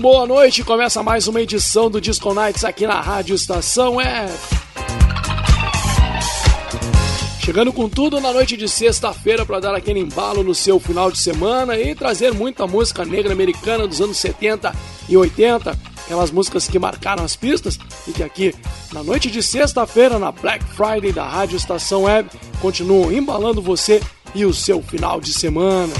Boa noite, começa mais uma edição do Disco Nights aqui na Rádio Estação é Chegando com tudo na noite de sexta-feira para dar aquele embalo no seu final de semana e trazer muita música negra americana dos anos 70 e 80, aquelas músicas que marcaram as pistas e que aqui na noite de sexta-feira na Black Friday da Rádio Estação Web continuam embalando você e o seu final de semana.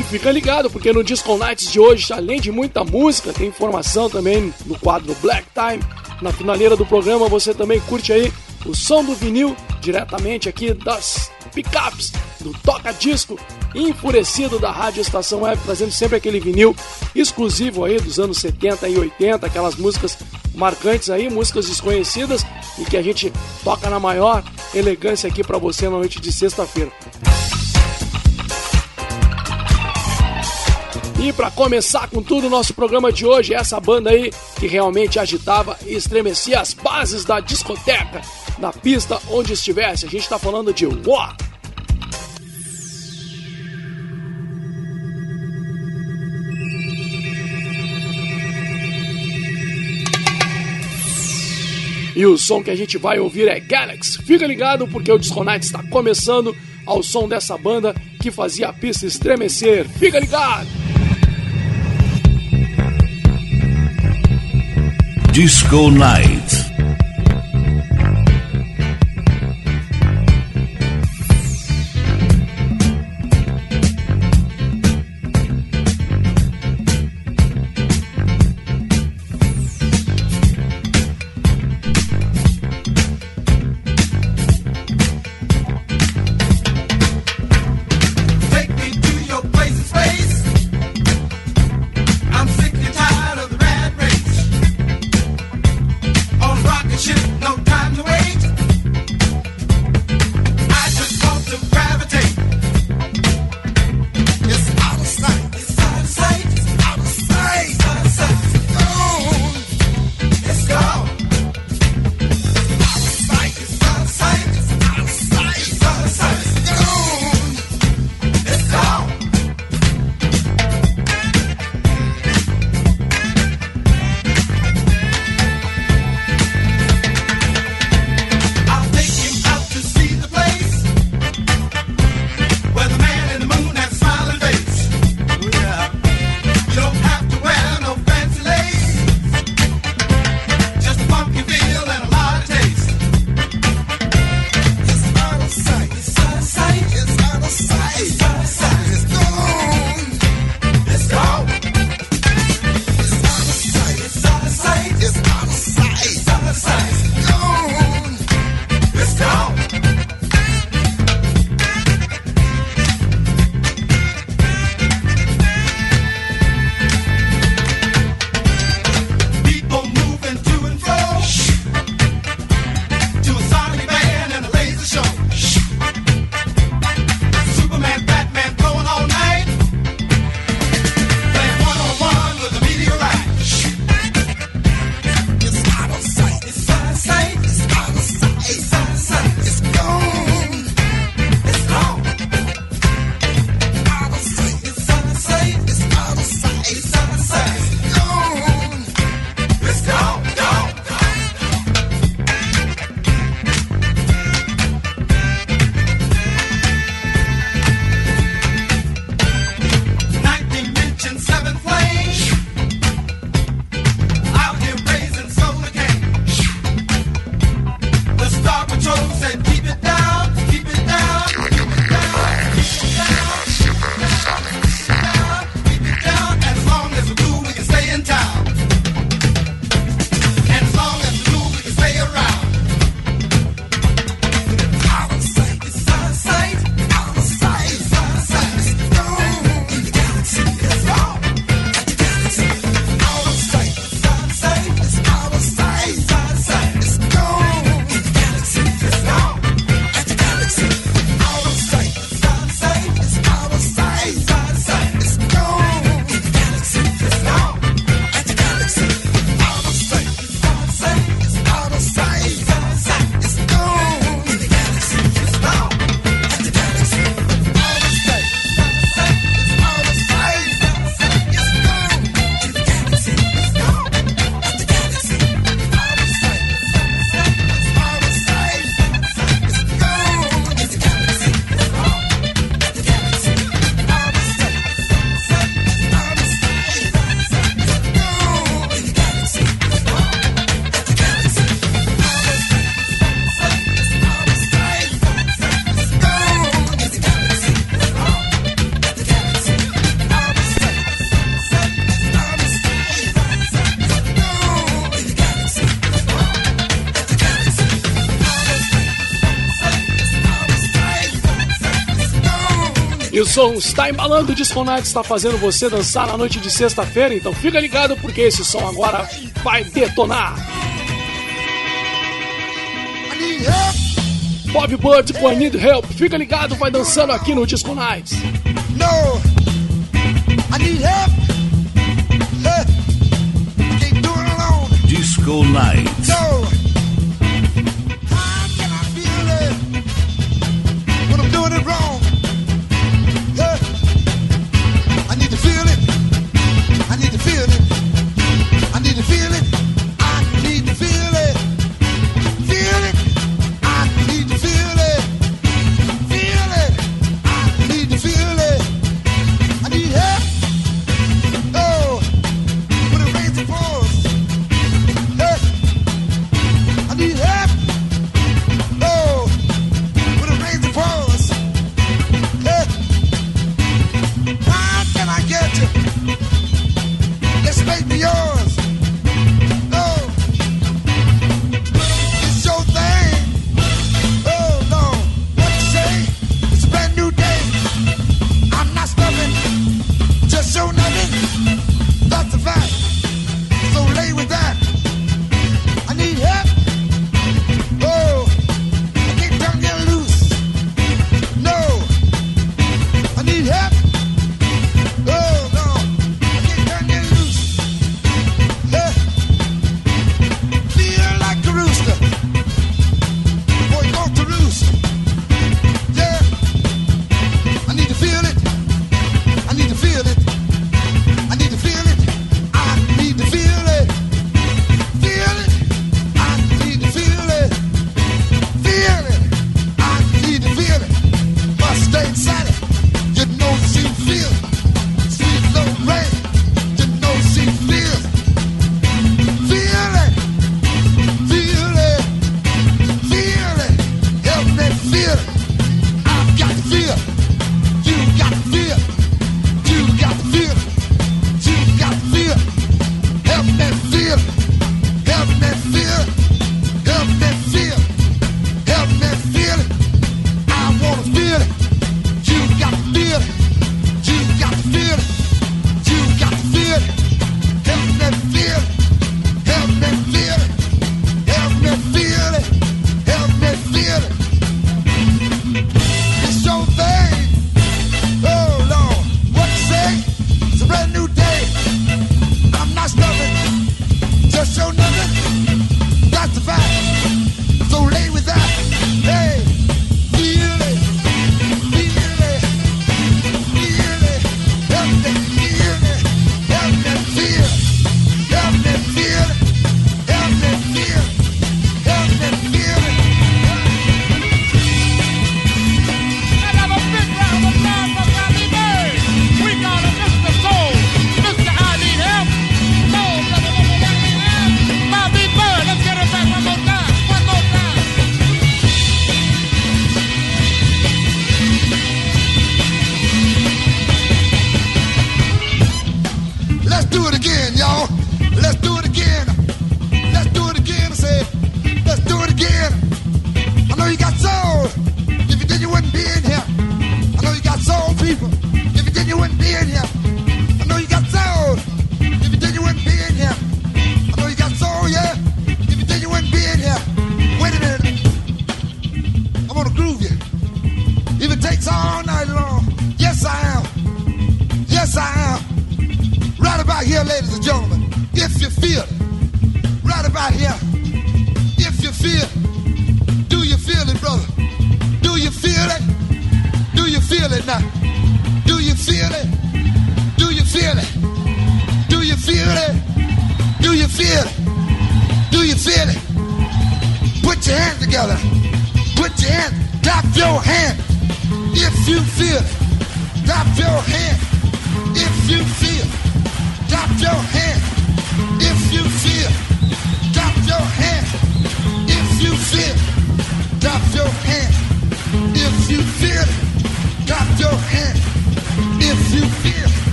E fica ligado, porque no Disco Nights de hoje, além de muita música, tem informação também no quadro Black Time. Na finaleira do programa você também curte aí o som do vinil diretamente aqui das pickups do Toca Disco enfurecido da Rádio Estação Web, trazendo sempre aquele vinil exclusivo aí dos anos 70 e 80, aquelas músicas marcantes aí, músicas desconhecidas e que a gente toca na maior elegância aqui para você na noite de sexta-feira. E para começar com tudo o nosso programa de hoje, essa banda aí que realmente agitava e estremecia as bases da discoteca, na pista onde estivesse. A gente está falando de War. E o som que a gente vai ouvir é Galaxy. Fica ligado porque o Disco Night está começando ao som dessa banda que fazia a pista estremecer. Fica ligado! Disco Night. som está embalando, o Disco Night está fazendo você dançar na noite de sexta-feira, então fica ligado porque esse som agora vai detonar. Bob Bird com I Need Help, fica ligado, vai dançando aqui no Disco Nights.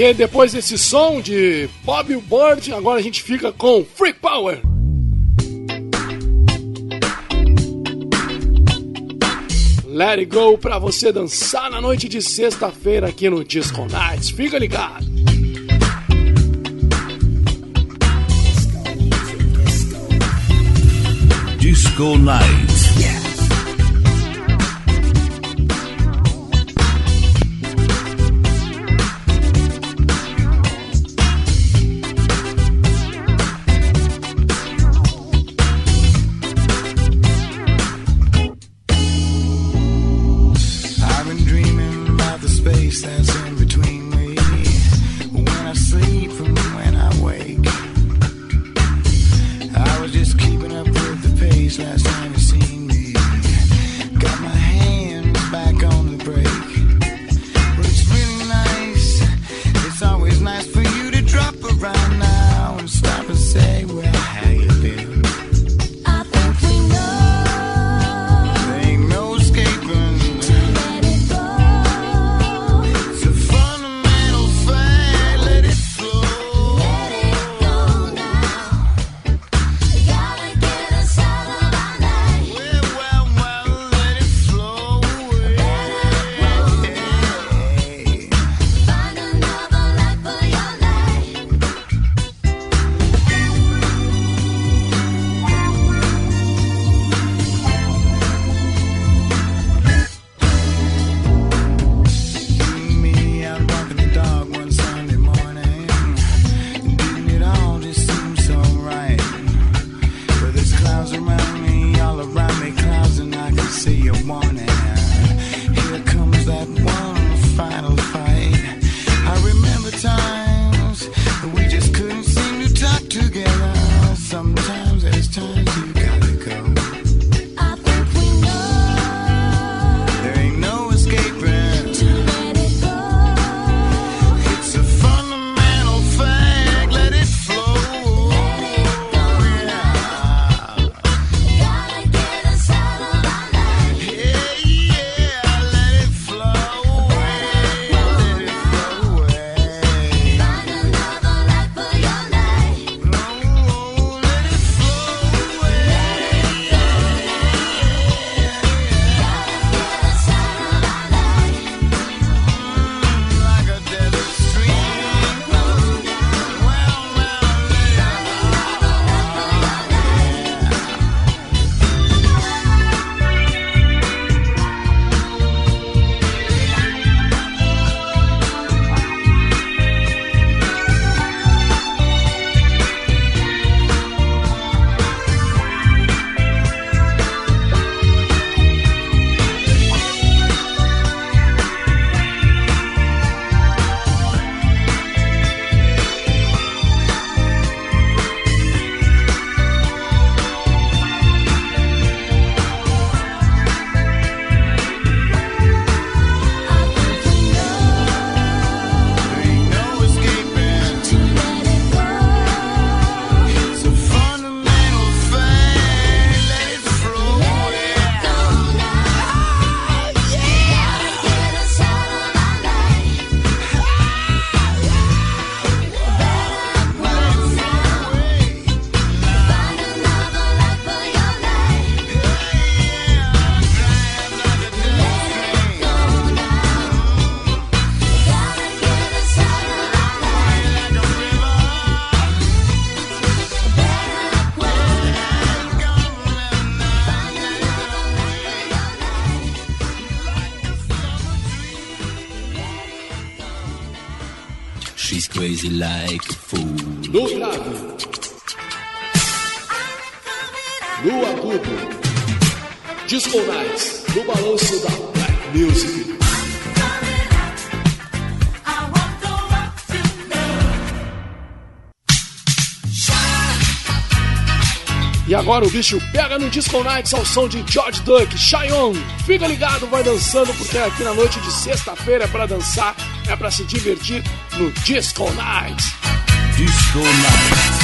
E aí, depois desse som de Bob Bird, agora a gente fica com Freak Power. Let It Go para você dançar na noite de sexta-feira aqui no Disco Nights. Fica ligado! Disco Nights. agora o bicho pega no Disco Nights ao som de George Duck, Cheyenne. Fica ligado, vai dançando, porque é aqui na noite de sexta-feira é pra dançar, é pra se divertir no Disco Nights. Disco Nights.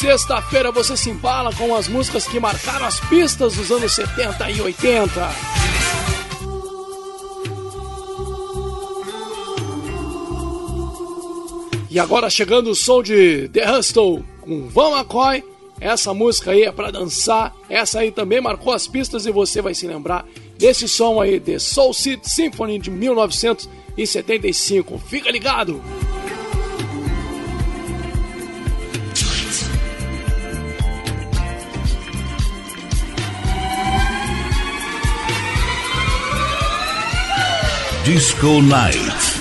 Sexta-feira você se embala com as músicas que marcaram as pistas dos anos 70 e 80. E agora chegando o som de The Hustle com Van McCoy. Essa música aí é pra dançar. Essa aí também marcou as pistas e você vai se lembrar desse som aí, The Soul City Symphony de 1975. Fica ligado! Disco Night.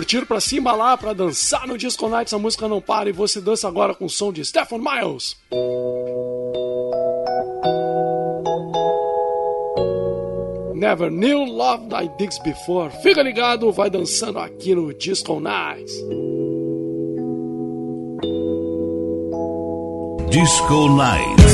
Curtir, pra se embalar, pra dançar no Disco Night. Essa música não para e você dança agora com o som de Stephen Miles. Never knew love thy digs before. Fica ligado, vai dançando aqui no Disco Nights. Disco Night.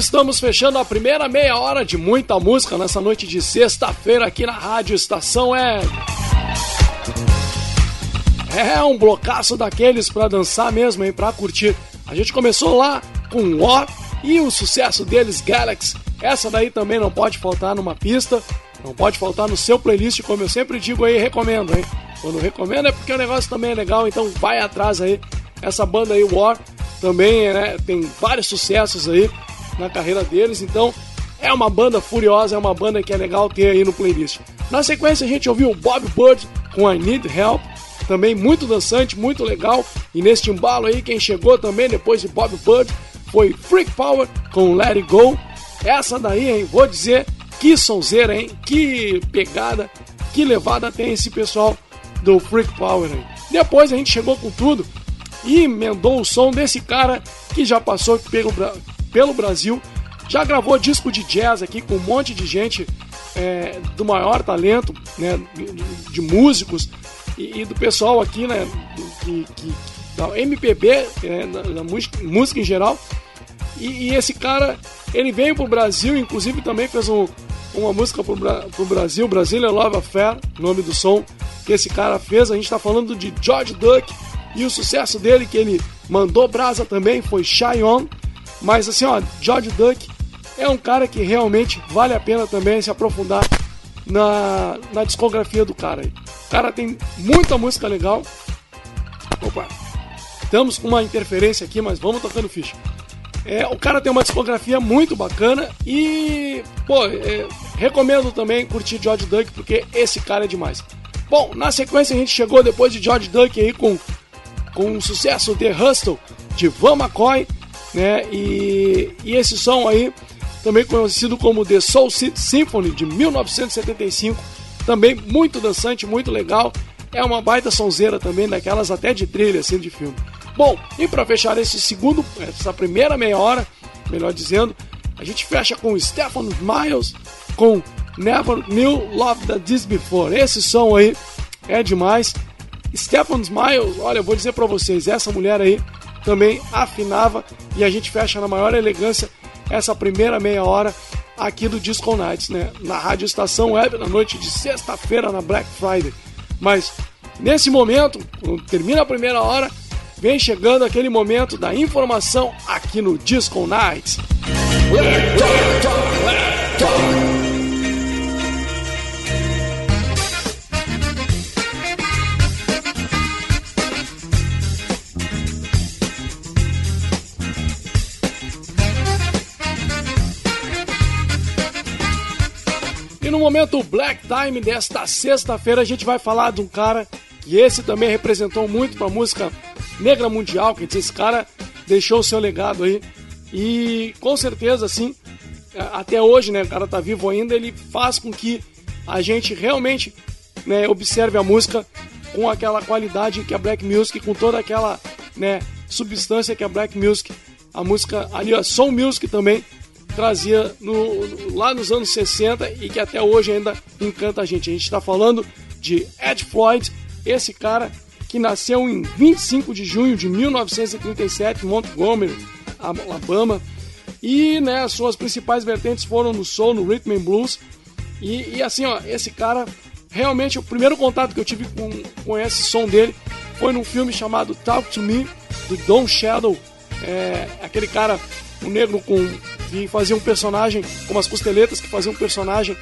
Estamos fechando a primeira meia hora de muita música nessa noite de sexta-feira aqui na Rádio Estação Web. É um blocaço daqueles pra dançar mesmo, hein? Pra curtir. A gente começou lá com War e o sucesso deles, Galaxy. Essa daí também não pode faltar numa pista, não pode faltar no seu playlist, como eu sempre digo aí, recomendo, hein? Quando recomendo é porque o negócio também é legal, então vai atrás aí. Essa banda aí, War, também né, tem vários sucessos aí na carreira deles, então é uma banda furiosa, é uma banda que é legal ter aí no playlist. Na sequência a gente ouviu o Bob Bird com I Need Help, também muito dançante, muito legal. E neste embalo aí, quem chegou também depois de Bob Bird foi Freak Power com Let It Go. Essa daí, hein, vou dizer, que sonzeira, hein, que pegada, que levada tem esse pessoal do Freak Power aí. Depois a gente chegou com tudo e emendou o som desse cara que já passou pelo, pelo Brasil, já gravou disco de jazz aqui com um monte de gente é, do maior talento, né, de, músicos e, e do pessoal aqui, né, que, que- da MPB, é, da, da música, música em geral. E, e esse cara, ele veio pro Brasil, inclusive também fez um- uma música pro, pro Brasil, Brasília Love Affair, nome do som que esse cara fez. A gente tá falando de George Duck e o sucesso dele, que ele mandou brasa também, foi Shy On. Mas assim, ó, George Duck é um cara que realmente vale a pena também se aprofundar na, na discografia do cara. O cara tem muita música legal. Opa, estamos com uma interferência aqui, mas vamos tocando ficha. É, o cara tem uma discografia muito bacana e, pô, é, recomendo também curtir George Duck porque esse cara é demais. Bom, na sequência a gente chegou depois de George Duck aí com, com o sucesso The Hustle de Van McCoy, né? E, e esse som aí, também conhecido como The Soul City Symphony de 1975, também muito dançante, muito legal. É uma baita sonzeira também, daquelas até de trilha, assim, de filme. Bom, e para fechar esse segundo, essa primeira meia hora, melhor dizendo, a gente fecha com Stephen Miles, com Never Knew Love That This Before. Esse som aí é demais. Stephen Miles, olha, eu vou dizer para vocês, essa mulher aí também afinava e a gente fecha na maior elegância essa primeira meia hora aqui do Disco Nights, né? Na Rádio Estação Web, na noite de sexta-feira, na Black Friday. Mas nesse momento, quando termina a primeira hora, vem chegando aquele momento da informação aqui no Disco Nights. No momento Black Time desta sexta-feira a gente vai falar de um cara que esse também representou muito para a música negra mundial, dizer, esse cara deixou o seu legado aí. E com certeza assim, a- até hoje, né, o cara tá vivo ainda, ele faz com que a gente realmente né, observe a música com aquela qualidade que a Black Music, com toda aquela né, substância que a Black Music, a música ali, a Soul Music também trazia no- lá nos anos 60 e que até hoje ainda encanta a gente. A gente está falando de Ed Floyd, esse cara que nasceu em 25 de junho de 1937 em Montgomery, Alabama, e né, as suas principais vertentes foram no soul, no rhythm and blues. E, e assim, ó, esse cara, realmente, o primeiro contato que eu tive com, com esse som dele foi num filme chamado Talk to Me, do Don Shadow. É, aquele cara, o negro com que fazia um personagem, com umas costeletas, que fazia um personagem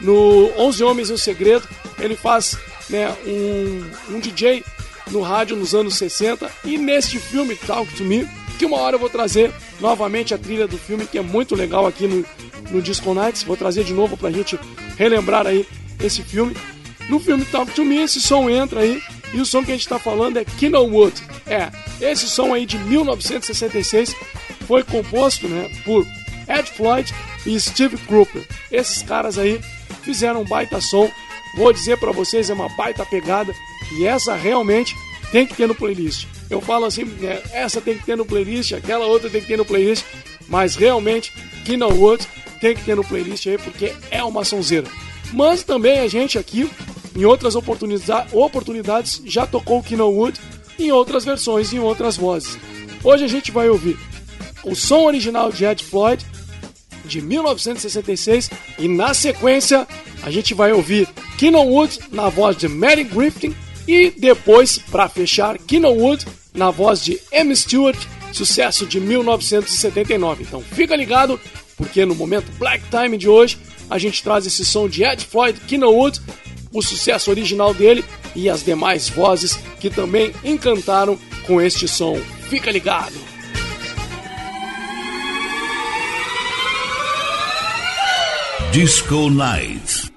no 11 Homens e o Segredo. Ele faz né, um, um DJ no rádio nos anos 60. E neste filme, Talk to Me, que uma hora eu vou trazer novamente a trilha do filme, que é muito legal aqui no, no Disco Nights. Vou trazer de novo pra gente relembrar aí esse filme. No filme Talk to Me, esse som entra aí. E o som que a gente tá falando é Wood. É, esse som aí de 1966 foi composto né, por Ed Floyd e Steve Cropper. Esses caras aí fizeram um baita som. Vou dizer pra vocês, é uma baita pegada. E essa realmente tem que ter no playlist. Eu falo assim, né, essa tem que ter no playlist, aquela outra tem que ter no playlist. Mas realmente, Wood tem que ter no playlist aí, porque é uma sonzeira. Mas também a gente aqui, em outras oportunidade, oportunidades, já tocou o Wood em outras versões, em outras vozes. Hoje a gente vai ouvir o som original de Ed Floyd, de 1966, e na sequência a gente vai ouvir Keenan Wood na voz de Mary Griffin e depois, para fechar, Keenan Wood na voz de M. Stewart, sucesso de 1979. Então fica ligado, porque no momento Black Time de hoje a gente traz esse som de Ed Floyd, Keenan Wood, o sucesso original dele e as demais vozes que também encantaram com este som. Fica ligado! Disco Night.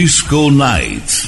Disco Night.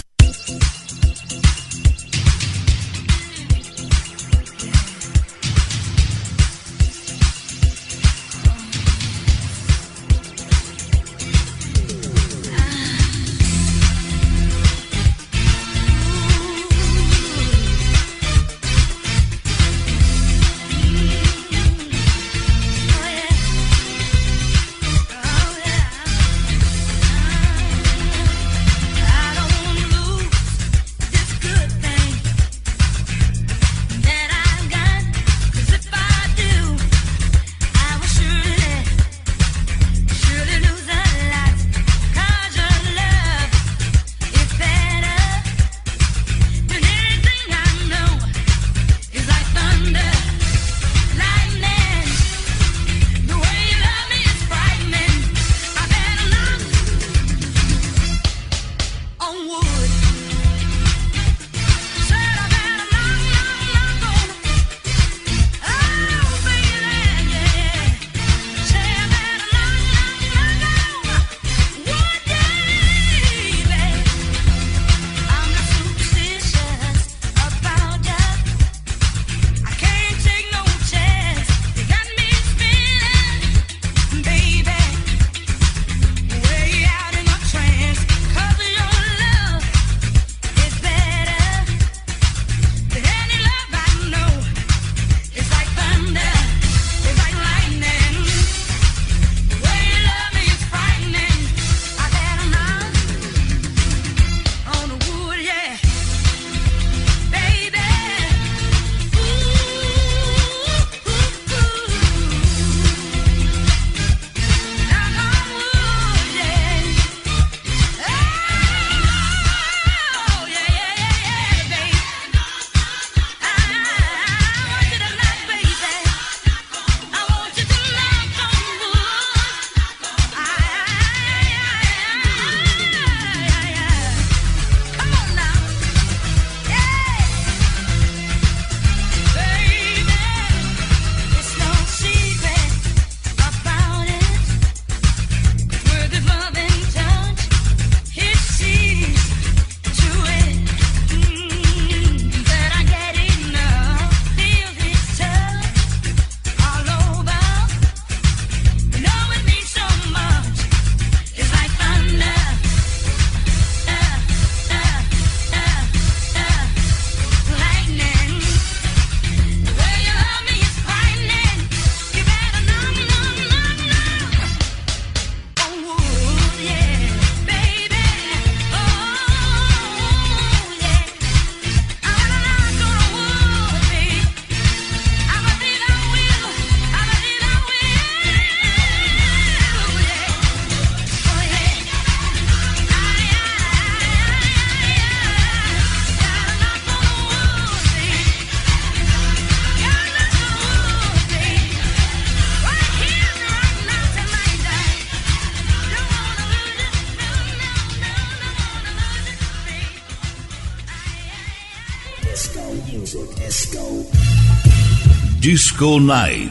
Disco Night.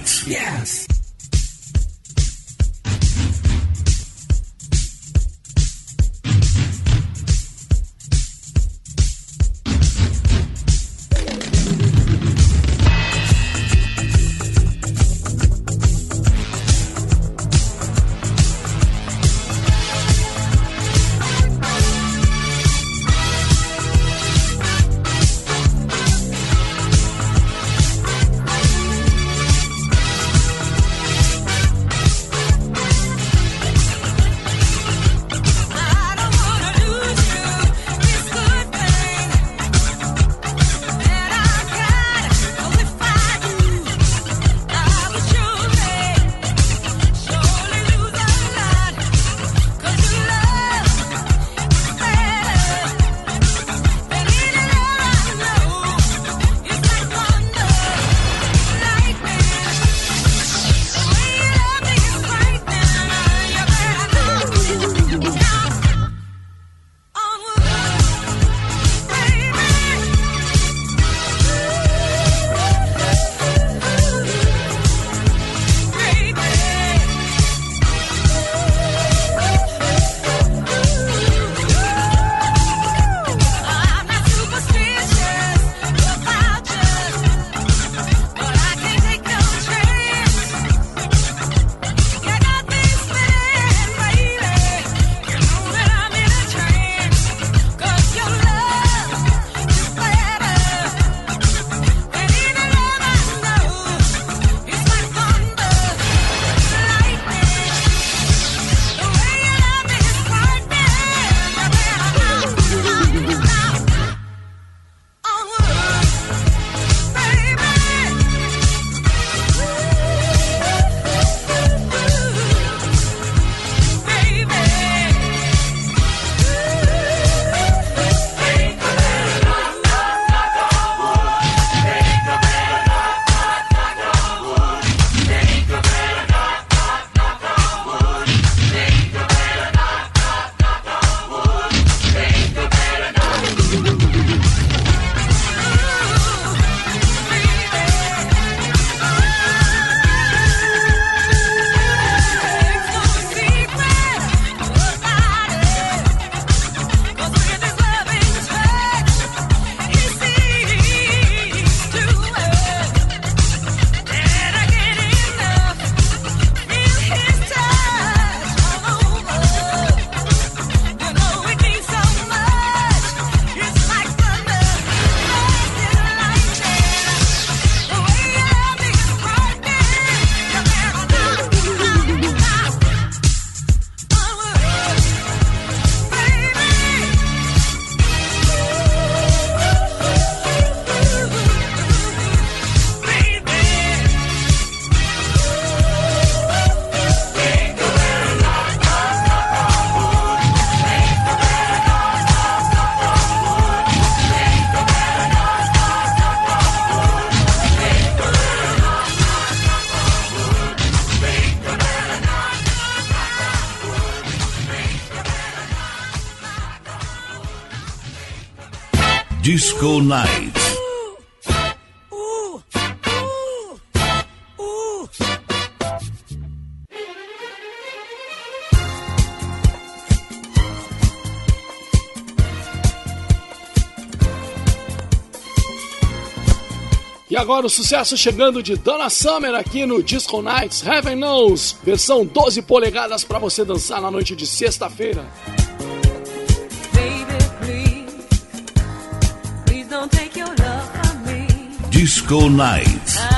Disco Night. E agora o sucesso chegando de Donna Summer aqui no Disco Nights Heaven Knows, versão 12 polegadas para você dançar na noite de sexta-feira. Disco Night.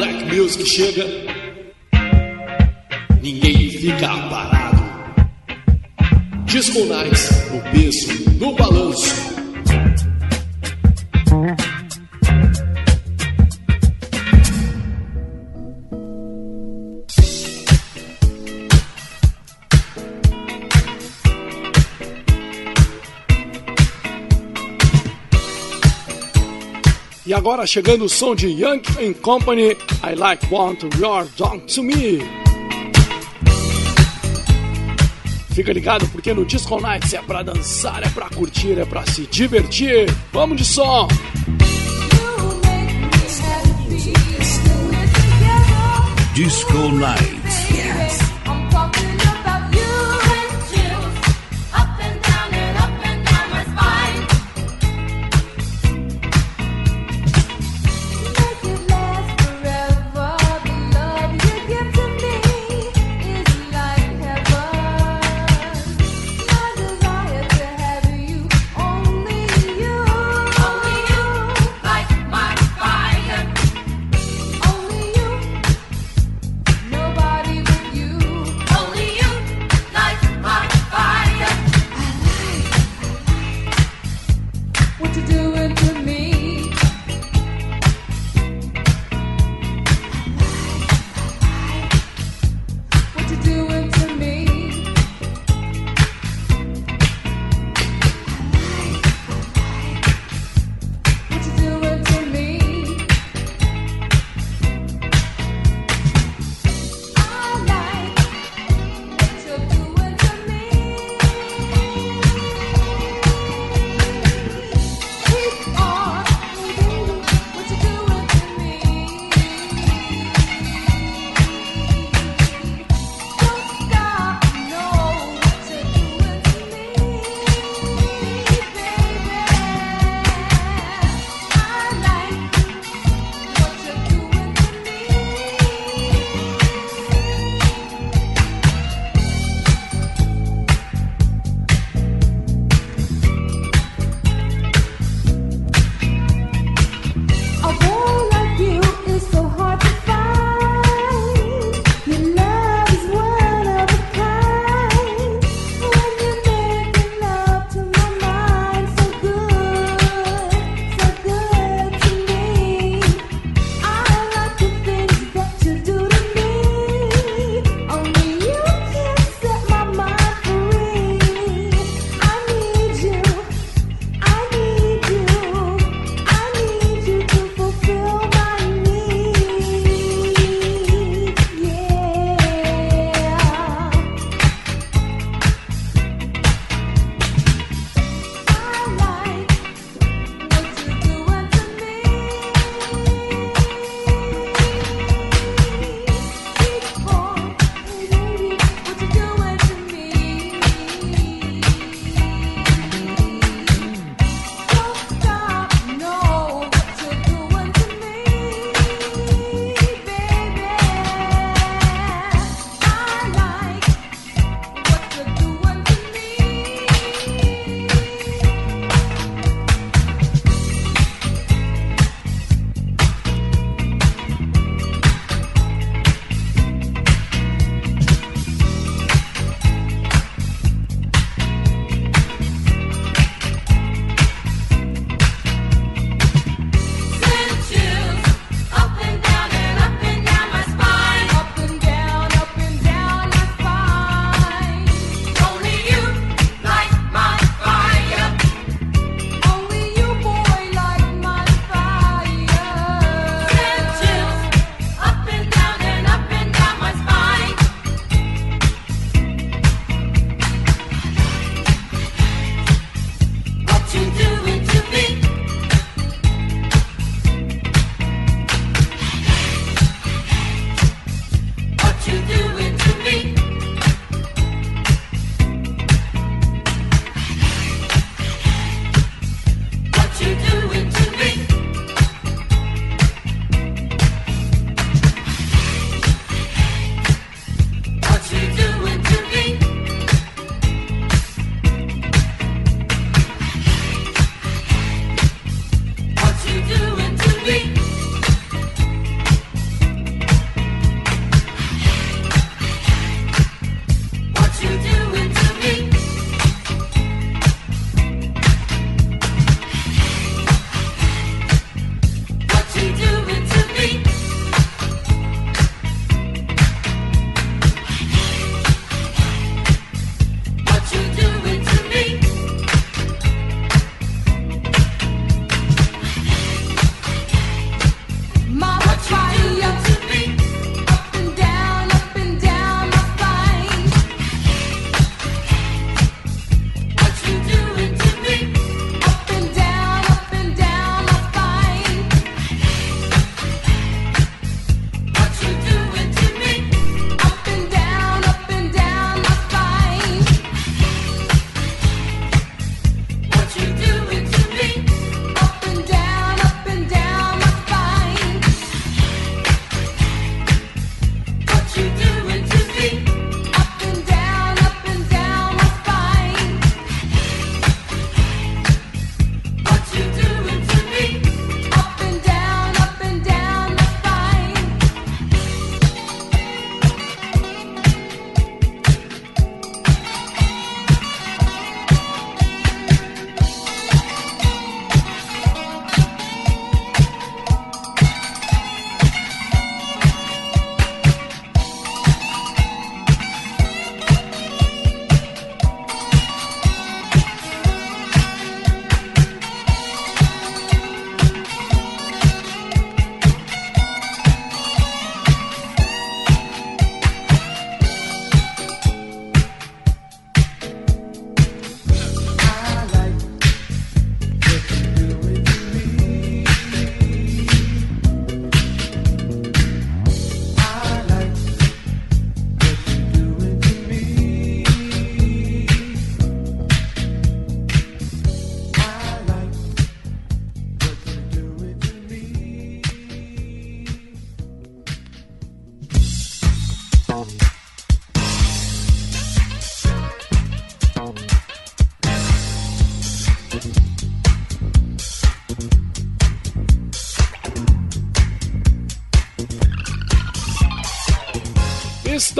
Black music chega, agora chegando o som de Young and Company, I Like Want Your Dog to Me. Fica ligado porque no Disco Nights é pra dançar, é pra curtir, é pra se divertir. Vamos de som! Disco Nights.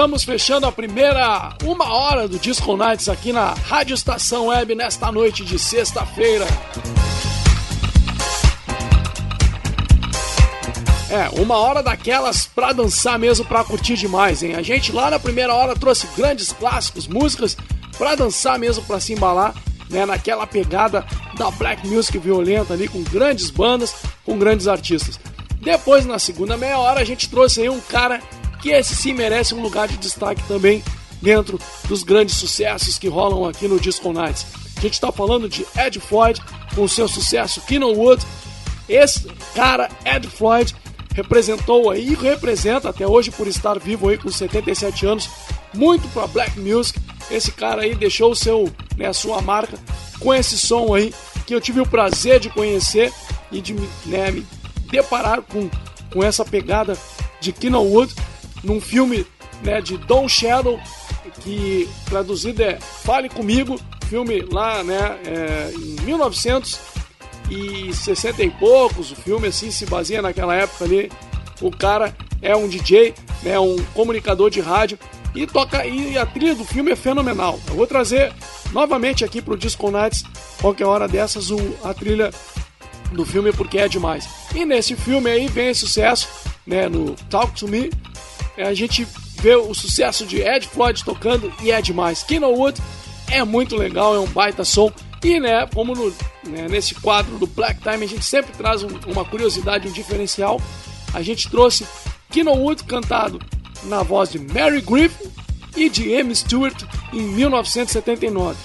Estamos fechando a primeira uma hora do Disco Nights aqui na Rádio Estação Web nesta noite de sexta-feira. É, uma hora daquelas pra dançar mesmo, pra curtir demais, hein? A gente lá na primeira hora trouxe grandes clássicos, músicas pra dançar mesmo, pra se embalar, né? Naquela pegada da black music violenta ali, com grandes bandas, com grandes artistas. Depois, na segunda meia hora, a gente trouxe aí um cara que esse sim merece um lugar de destaque também dentro dos grandes sucessos que rolam aqui no Disco Nights. A gente tá falando de Ed Floyd com seu sucesso Kino Wood. Esse cara, Ed Floyd, representou aí e representa até hoje por estar vivo aí com 77 anos, muito para black music. Esse cara aí deixou seu, né, a sua marca com esse som aí que eu tive o prazer de conhecer e de né, me deparar com, com essa pegada de Kino Wood num filme né, de Don Shadow que traduzido é Fale Comigo, filme lá né, é, em 1960 e poucos, o filme assim se baseia naquela época ali. O cara é um DJ, né, um comunicador de rádio e toca e a trilha do filme é fenomenal. Eu vou trazer novamente aqui pro Disco Nights qualquer hora dessas o, a trilha do filme porque é demais. E nesse filme aí vem sucesso, né, no Talk to Me, a gente vê o sucesso de Ed Floyd tocando e é demais. Kino Wood é muito legal, é um baita som. E né, como no, né, nesse quadro do Black Time a gente sempre traz um- uma curiosidade, um diferencial, a gente trouxe Kino Wood cantado na voz de Mary Griffin e de Amy Stewart em 1979.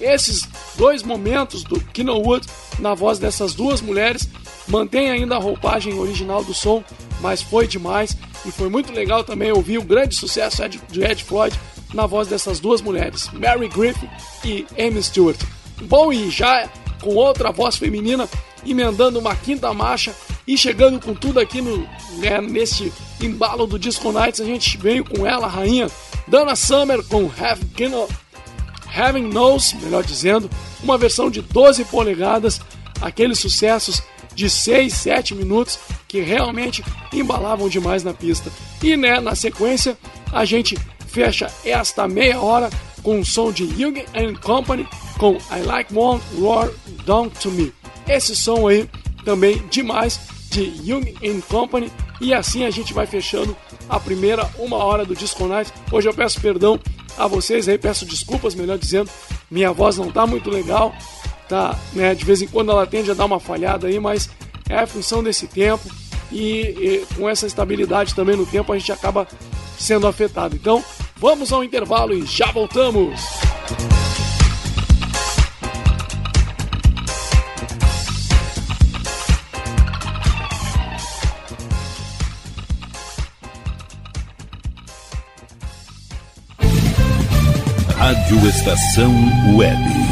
Esses dois momentos do Kino Wood na voz dessas duas mulheres mantém ainda a roupagem original do som, mas foi demais e foi muito legal também ouvir o grande sucesso de Ed Floyd na voz dessas duas mulheres, Mary Griffin e Amy Stewart. Bom, e já com outra voz feminina emendando uma quinta marcha e chegando com tudo aqui no né, nesse embalo do Disco Nights, a gente veio com ela, a rainha Dana Summer com Have Kino, Knows, melhor dizendo, uma versão de 12 polegadas, aqueles sucessos de 6, 7 minutos que realmente embalavam demais na pista. E né, na sequência, a gente fecha esta meia hora com o som de Young and Company com I Like One Roar Down to Me. Esse som aí também demais de Young and Company e assim a gente vai fechando a primeira uma hora do Disco Night. Hoje eu peço perdão a vocês aí, peço desculpas, melhor dizendo, minha voz não tá muito legal, tá, né, de vez em quando ela tende a dar uma falhada aí, mas é a função desse tempo e, e com essa estabilidade também no tempo a gente acaba sendo afetado. Então, vamos ao intervalo e já voltamos. Rádio Estação Web.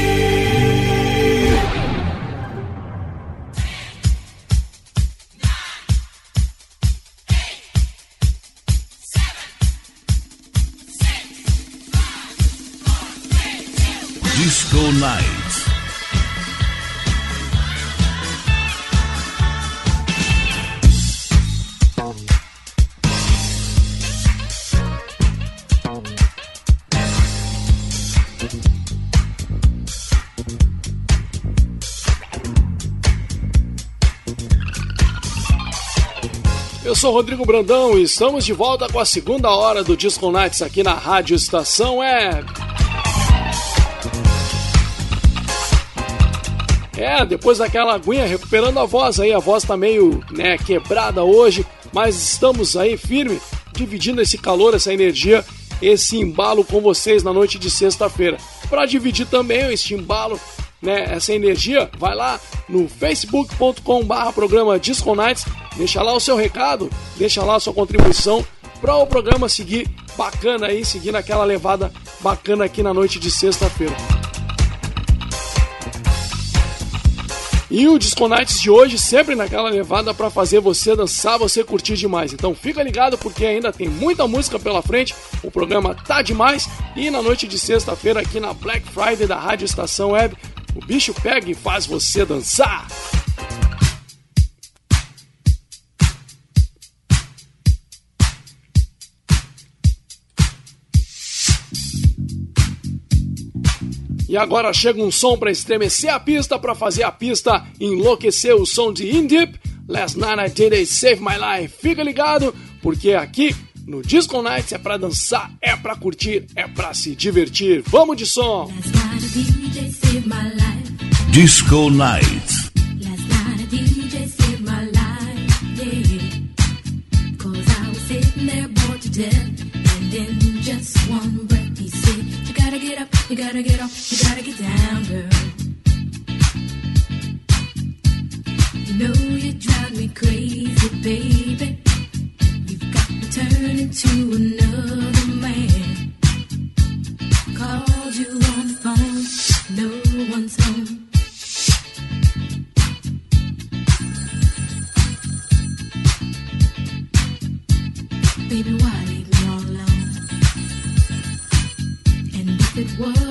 Night. Eu sou Rodrigo Brandão e estamos de volta com a segunda hora do Disco Nights aqui na Rádio Estação Web. É, depois daquela aguinha, recuperando a voz aí, a voz tá meio né, quebrada hoje, mas estamos aí firme, dividindo esse calor, essa energia, esse embalo com vocês na noite de sexta-feira. Para dividir também esse embalo, né, essa energia, vai lá no facebook.com/barra programa Disco Nights, deixa lá o seu recado, deixa lá a sua contribuição para o programa seguir bacana aí, seguindo aquela levada bacana aqui na noite de sexta-feira. E o Disco Nights de hoje sempre naquela levada para fazer você dançar, você curtir demais. Então fica ligado porque ainda tem muita música pela frente. O programa tá demais e na noite de sexta-feira aqui na Black Friday da Rádio Estação Web, o bicho pega e faz você dançar. E agora chega um som para estremecer a pista, para fazer a pista enlouquecer o som de In Deep. Last Night I Did It Save My Life. Fica ligado, porque aqui no Disco Nights é para dançar, é para curtir, é para se divertir. Vamos de som! Disco Night. You gotta get up, you gotta get down, girl. You know you drive me crazy, baby. You've got me turning to another man. Called you on the phone, no one's home. Baby, why? it was.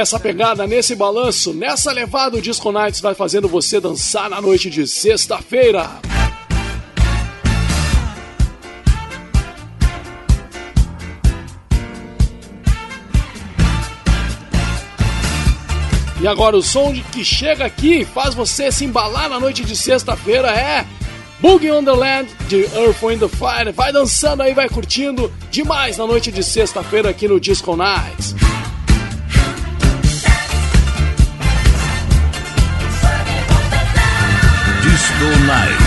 Nessa pegada, nesse balanço, nessa levada, o Disco Nights vai fazendo você dançar na noite de sexta-feira. E agora o som de que chega aqui e faz você se embalar na noite de sexta-feira é Boogie Wonderland de Earth Wind Fire. Vai dançando aí, vai curtindo demais na noite de sexta-feira aqui no Disco Nights. All night.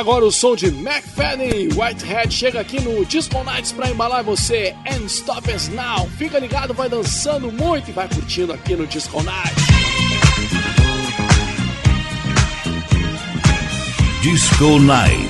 Agora o som de McFadden Whitehead chega aqui no Disco Nights pra embalar você. And Stop Us Now. Fica ligado, vai dançando muito e vai curtindo aqui no Disco Nights. Disco Nights.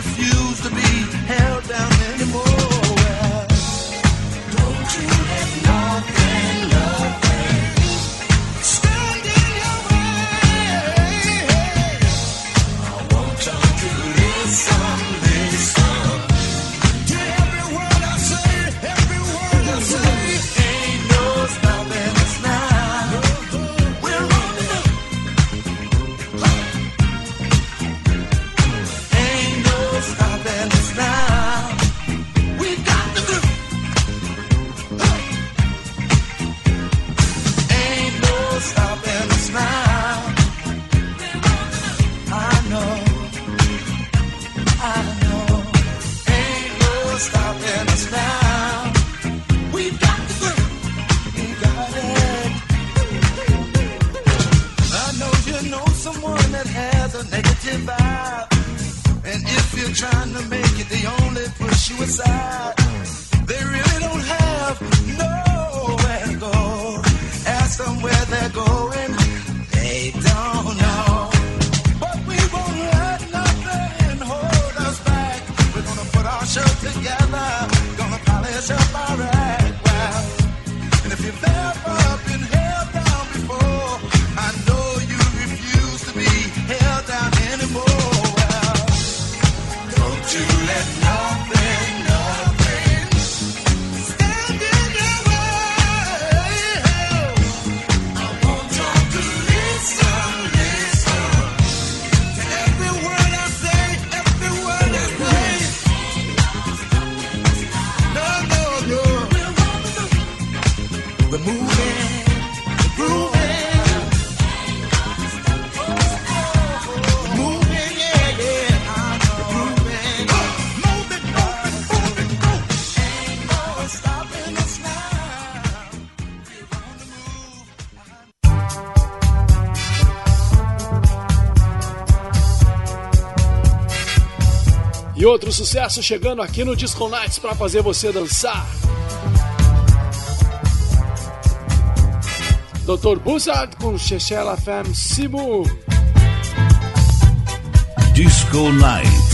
refuse to be held down anymore. E outro sucesso chegando aqui no Disco Nights pra fazer você dançar. Dr. Buzzard com Chechela Femme Sibu. Disco Night.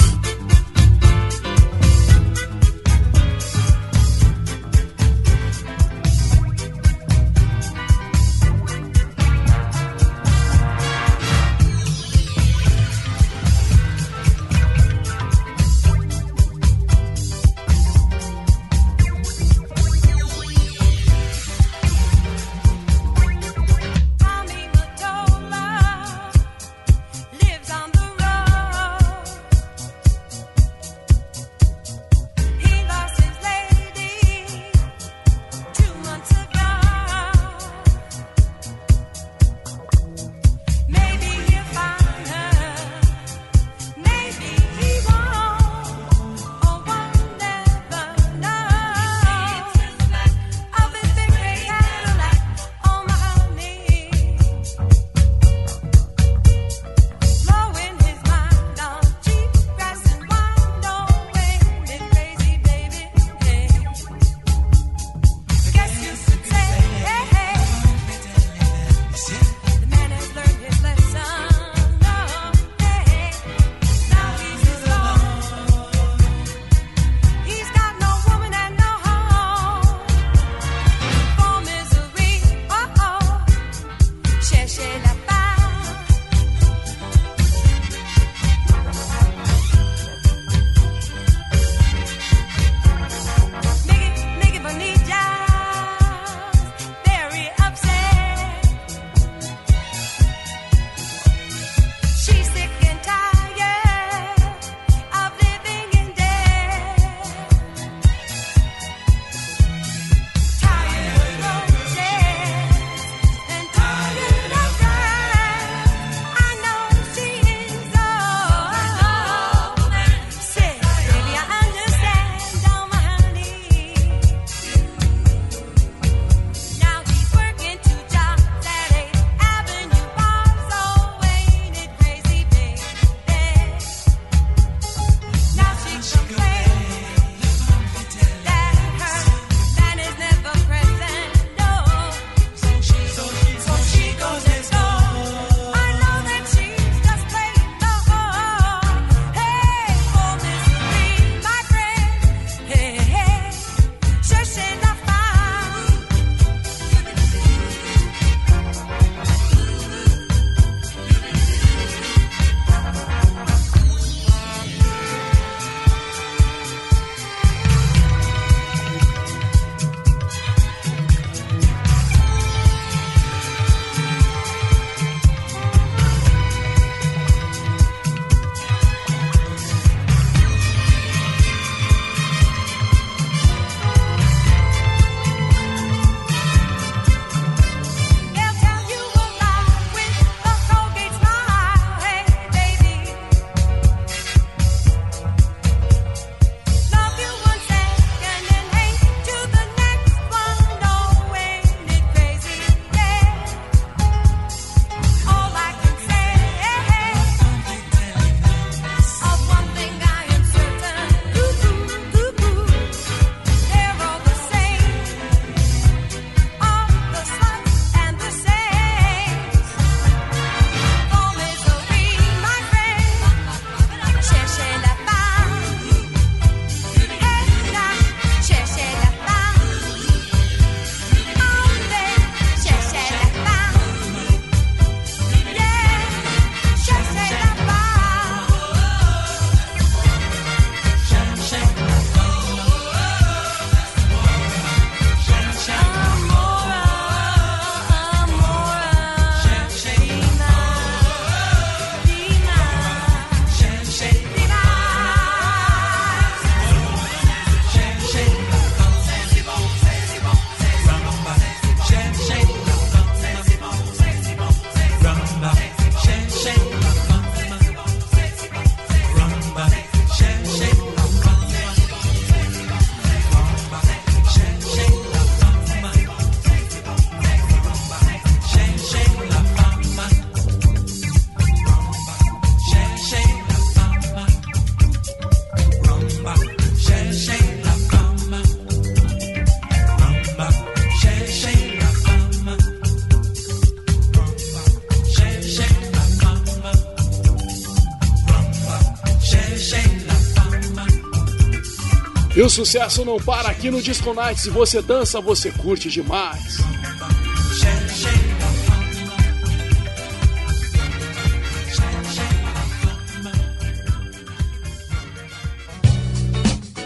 E o sucesso não para aqui no Disco Night. Se você dança, você curte demais.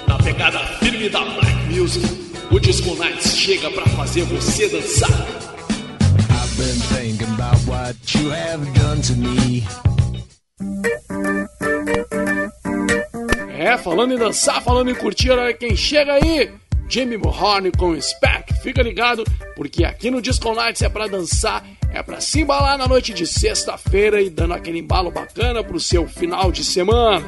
Na pegada firme da Black Music, o Disco Night chega pra fazer você dançar. I've been thinking about what you have done to me. Falando em dançar, falando em curtir, olha quem chega aí. Jamie Mahoney com Spec. Fica ligado, porque aqui no Disco Nights é pra dançar, é pra se embalar na noite de sexta-feira e dando aquele embalo bacana pro seu final de semana.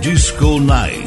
Disco Night.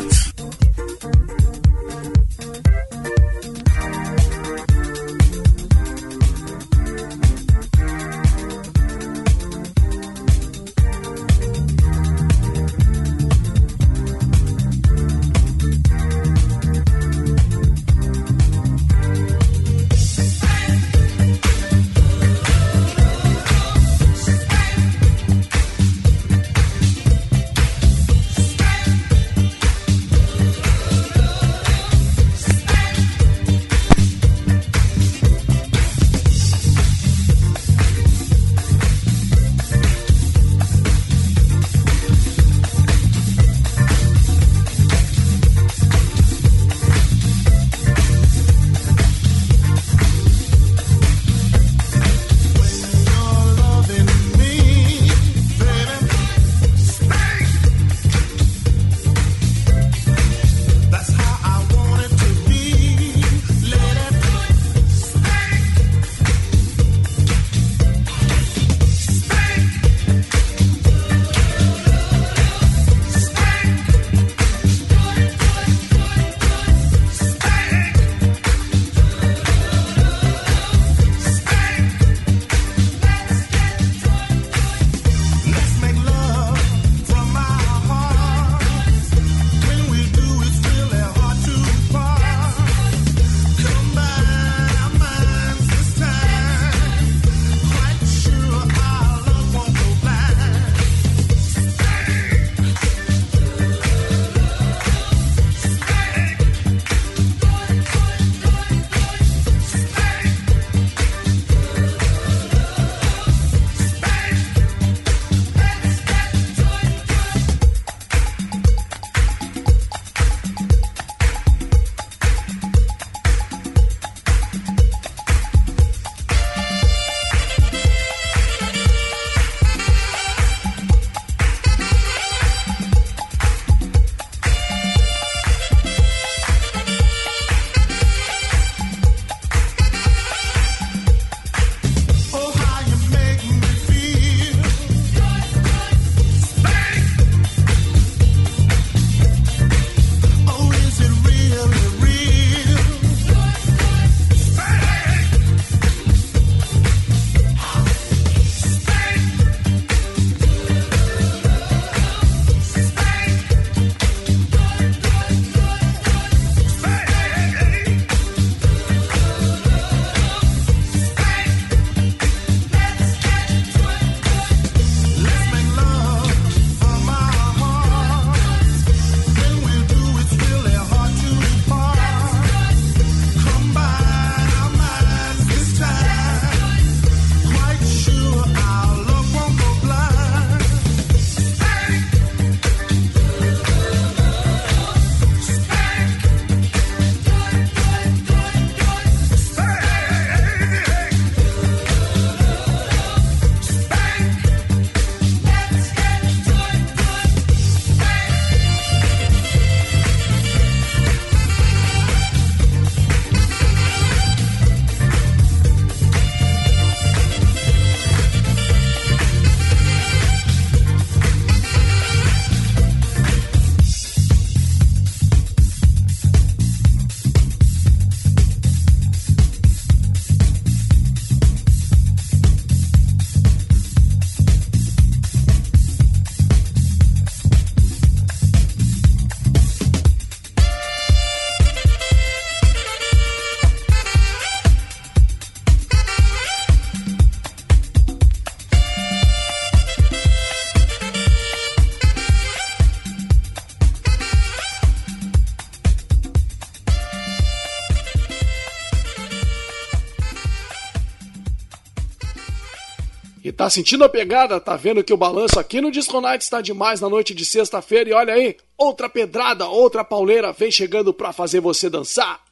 Tá sentindo a pegada? Tá vendo que o balanço aqui no Disco Night está demais na noite de sexta-feira e olha aí, outra pedrada, outra pauleira vem chegando pra fazer você dançar.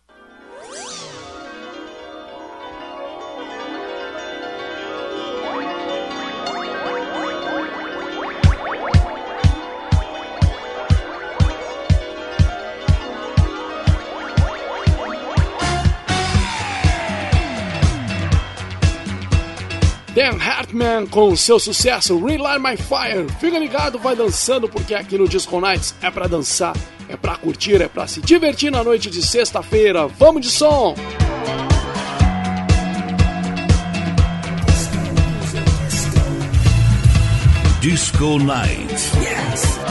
Hartman com seu sucesso Relight My Fire. Fica ligado, vai dançando, porque aqui no Disco Nights é pra dançar, é pra curtir, é pra se divertir na noite de sexta-feira. Vamos de som! Disco Night. Just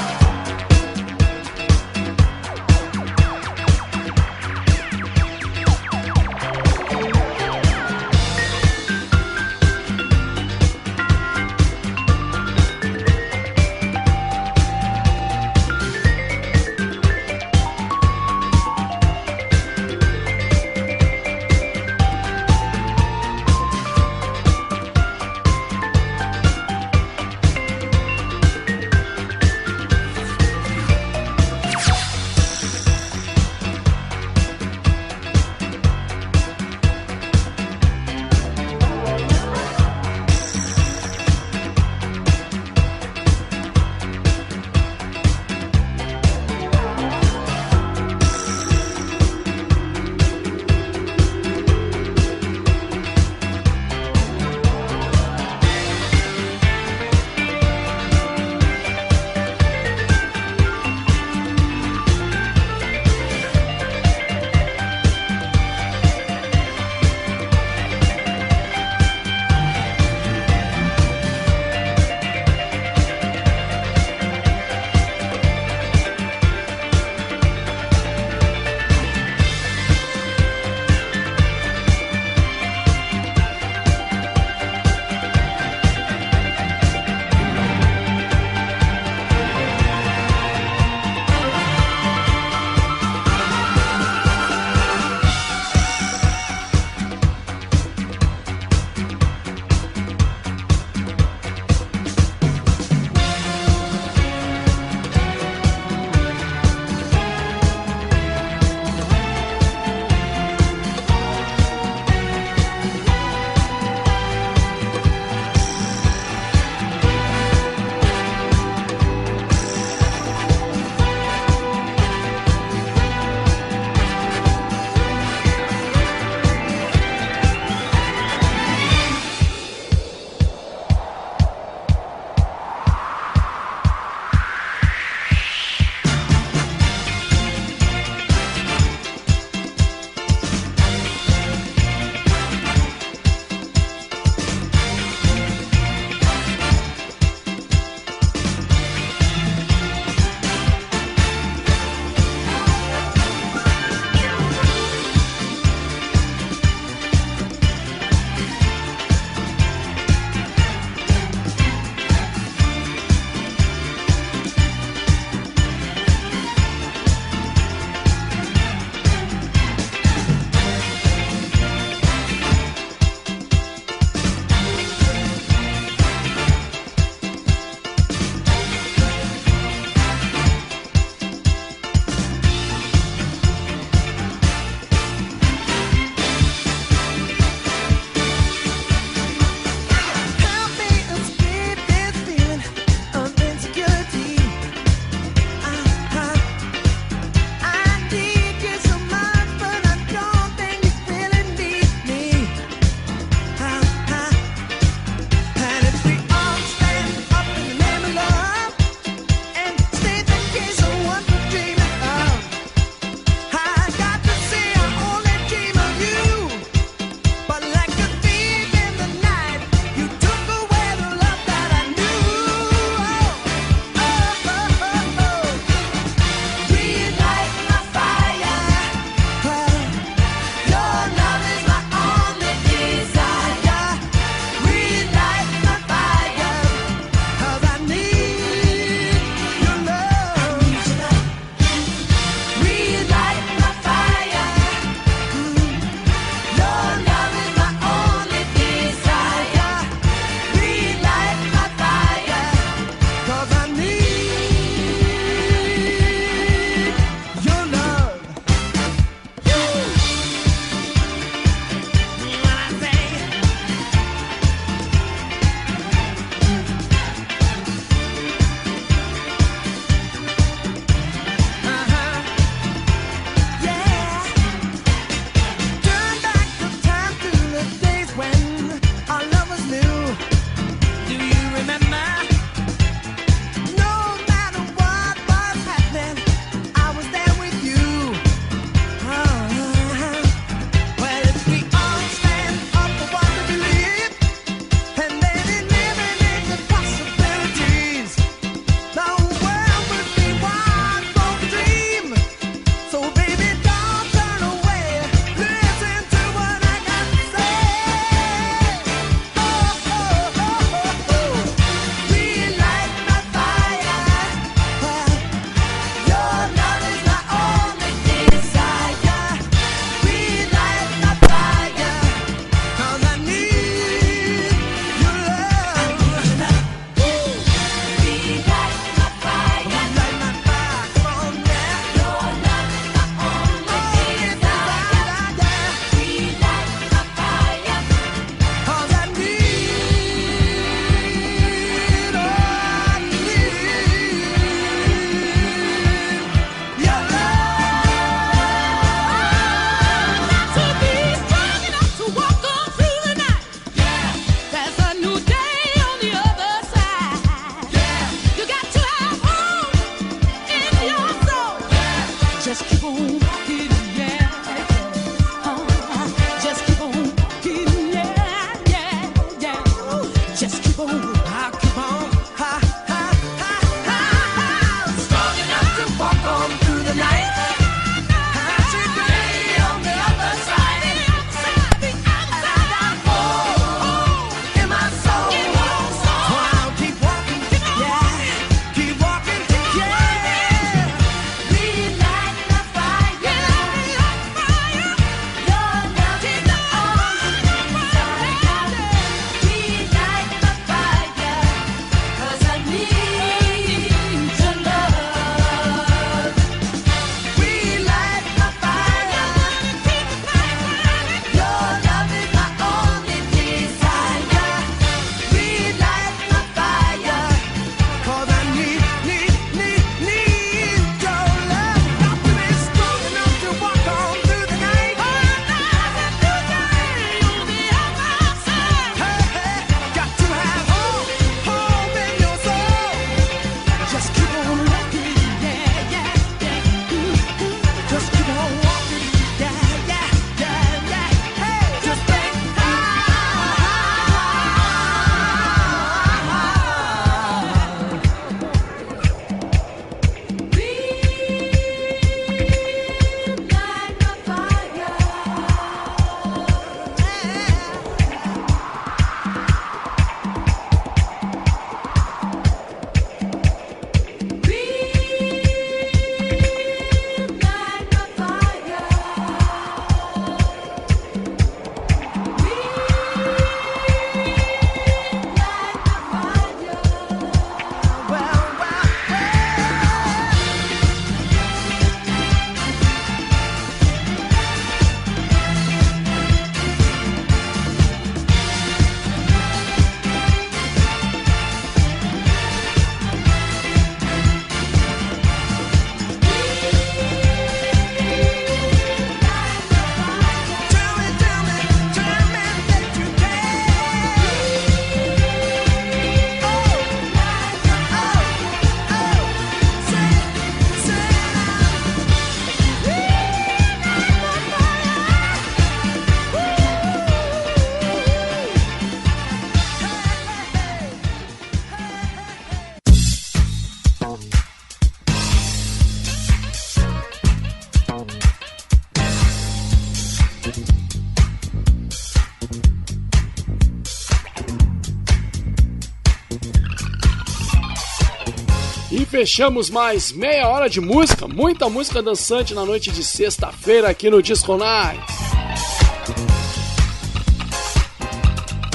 fechamos mais meia hora de música, muita música dançante na noite de sexta-feira aqui no Disco Night.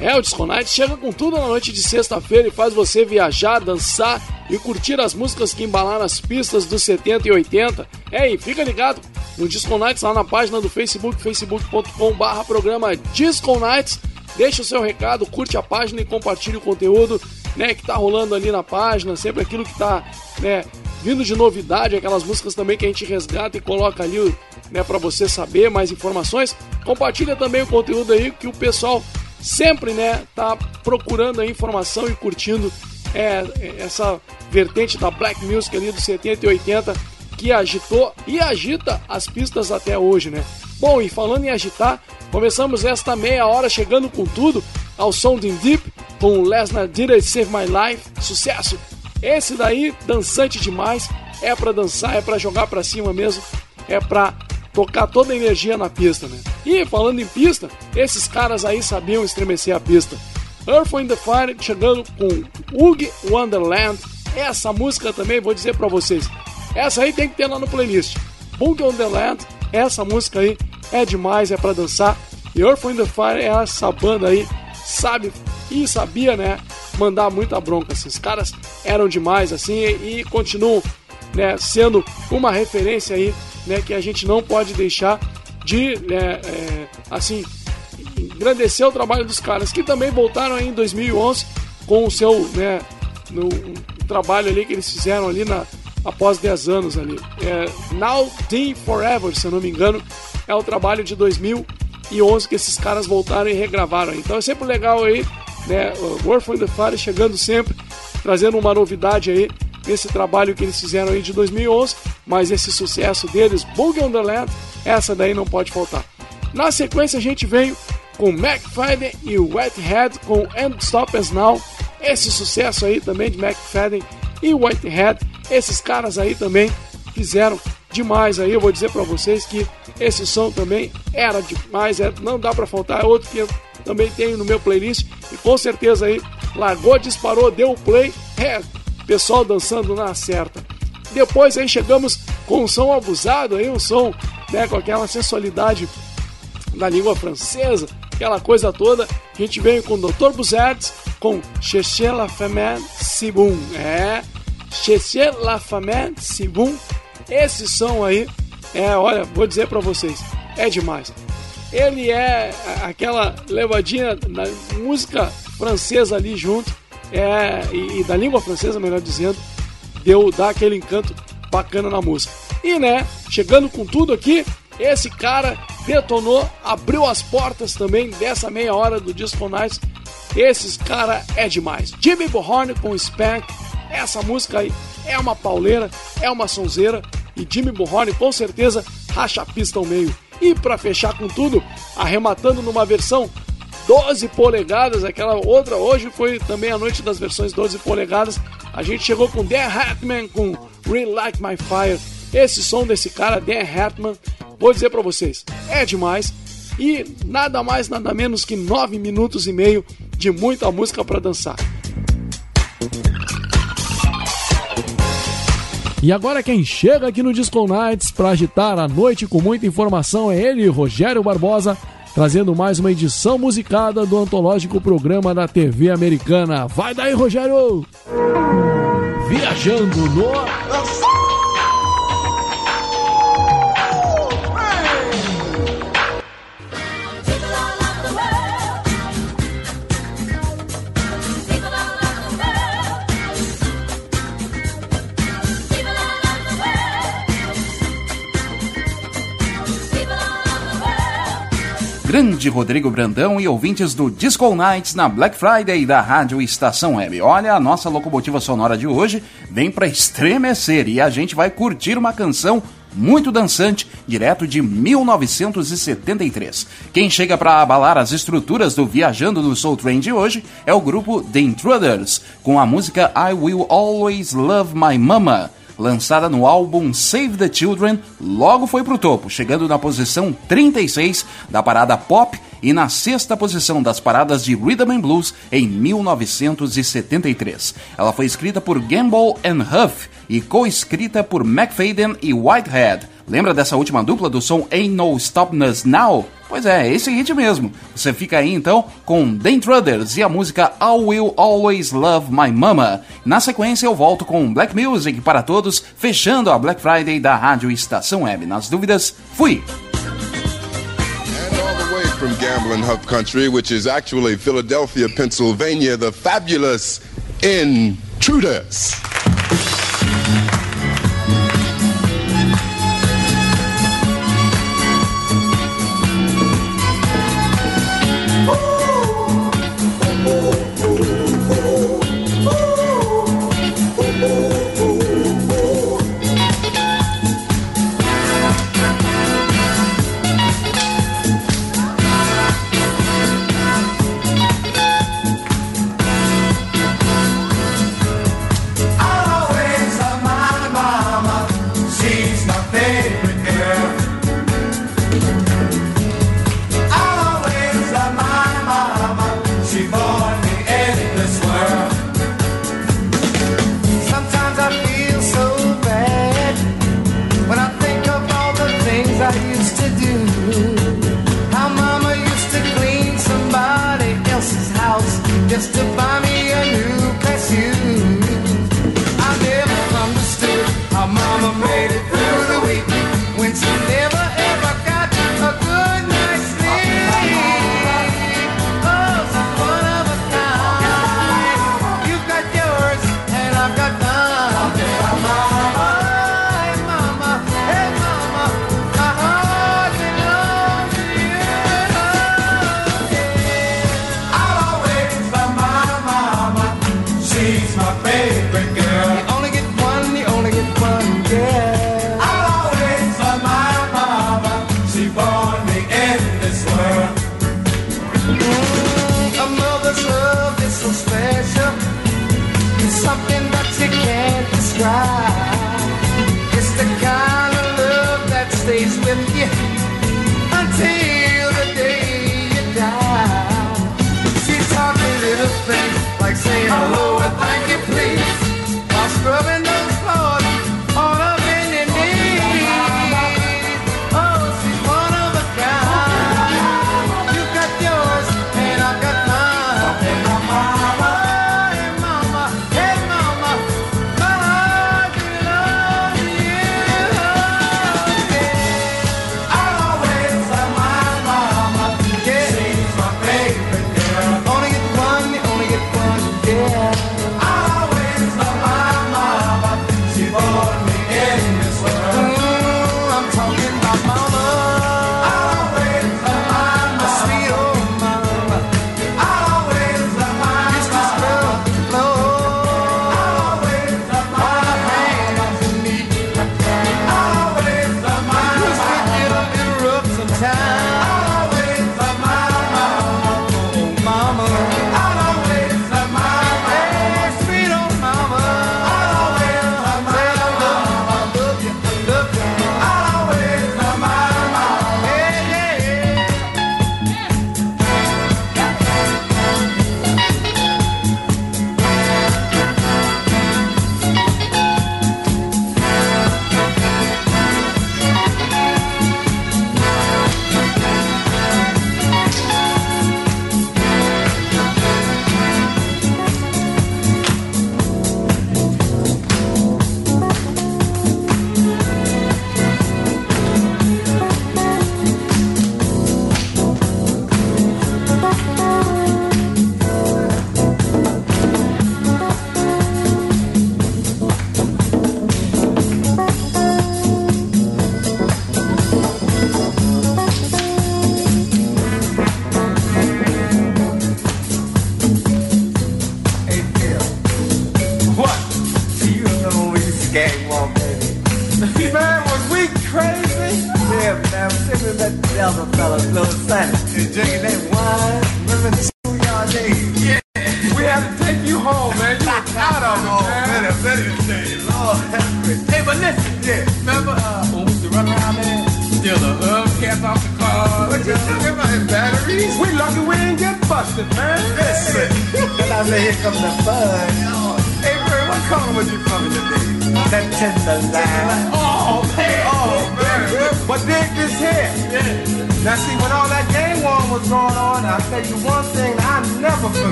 É, o Disco Night chega com tudo na noite de sexta-feira e faz você viajar, dançar e curtir as músicas que embalaram as pistas dos 70 e 80. É, e fica ligado no Disco Nights lá na página do Facebook, facebook.com.br programa Disco Nights. Deixa o seu recado, curte a página e compartilhe o conteúdo né, que tá rolando ali na página, sempre aquilo que tá né, vindo de novidade, aquelas músicas também que a gente resgata e coloca ali né, para você saber mais informações. Compartilha também o conteúdo aí que o pessoal sempre né, tá procurando a informação e curtindo é, essa vertente da Black Music ali dos 70 e 80 que agitou e agita as pistas até hoje, né? Bom, e falando em agitar, começamos esta meia hora chegando com tudo ao som de Deep com Lesnar Did It Save My Life, sucesso. Esse daí, dançante demais, é pra dançar, é pra jogar pra cima mesmo, é pra tocar toda a energia na pista, né? E falando em pista, esses caras aí sabiam estremecer a pista. Earth, Wind the Fire chegando com Ug Wonderland. Essa música também, vou dizer pra vocês, essa aí tem que ter lá no playlist. Boogie Wonderland, essa música aí é demais, é pra dançar. E Earth, Wind the Fire é essa banda aí, sabe e sabia, né, mandar muita bronca. Esses caras eram demais, assim, e, e continuam, né, sendo uma referência aí, né, que a gente não pode deixar de, né, é, assim, engrandecer o trabalho dos caras, que também voltaram aí em 2011 com o seu, né, no, um trabalho ali que eles fizeram ali na, após 10 anos ali. É, Now Teen Forever, se eu não me engano, é o trabalho de 2011 que esses caras voltaram e regravaram. Então é sempre legal aí, né, World from the Fire chegando sempre, trazendo uma novidade aí nesse trabalho que eles fizeram aí de 2011, mas esse sucesso deles, Boogie Wonderland, essa daí não pode faltar. Na sequência a gente veio com McFadden e Whitehead com And Stop Us Now, esse sucesso aí também de McFadden e Whitehead, esses caras aí também fizeram demais aí, eu vou dizer para vocês que esse som também era demais, é, não dá para faltar, é outro que eu também tenho no meu playlist e com certeza aí largou, disparou, deu o play, é, pessoal dançando na certa. Depois aí chegamos com um som abusado aí, um som né, com aquela sensualidade da língua francesa, aquela coisa toda. A gente veio com o Dr. Buzertz com Cherchez la femme si. É, Cherchez la femme si. Esse som aí, é, olha, vou dizer pra vocês, é demais. Ele é aquela levadinha da música francesa ali junto, é, e, e da língua francesa, melhor dizendo, deu dá aquele encanto bacana na música. E né, chegando com tudo aqui, esse cara detonou, abriu as portas também dessa meia hora do Disco Nights. Esses cara é demais. Jimmy Bohorn com Spank, essa música aí é uma pauleira, é uma sonzeira e Jimmy Bohorn com certeza racha a pista ao meio. E para fechar com tudo, arrematando numa versão 12 polegadas, aquela outra hoje foi também a noite das versões 12 polegadas. A gente chegou com Dan Hartman com Like My Fire. Esse som desse cara, Dan Hartman, vou dizer para vocês, é demais. E nada mais, nada menos que 9 minutos e meio de muita música para dançar. E agora quem chega aqui no Disco Nights para agitar a noite com muita informação é ele, Rogério Barbosa, trazendo mais uma edição musicada do antológico programa da TV americana. Vai daí, Rogério! Viajando no Grande Rodrigo Brandão e ouvintes do Disco Nights na Black Friday da Rádio Estação Web. Olha, a nossa locomotiva sonora de hoje vem para estremecer e a gente vai curtir uma canção muito dançante, direto de 1973. Quem chega para abalar as estruturas do Viajando no Soul Train de hoje é o grupo The Intruders, com a música I Will Always Love My Mama lançada no álbum Save the Children, logo foi pro topo, chegando na posição 36 da parada pop e na sexta posição das paradas de Rhythm and Blues em 1973. Ela foi escrita por Gamble and Huff e co-escrita por McFadden e Whitehead. Lembra dessa última dupla do som Ain't No Stopping Us Now? Pois é, esse hit mesmo. Você fica aí então com The Intruders e a música I Will Always Love My Mama. Na sequência eu volto com Black Music para todos, fechando a Black Friday da Rádio Estação Web. Nas dúvidas, fui! from Gambling Hub Country, which is actually Philadelphia, Pennsylvania, the fabulous Intruders.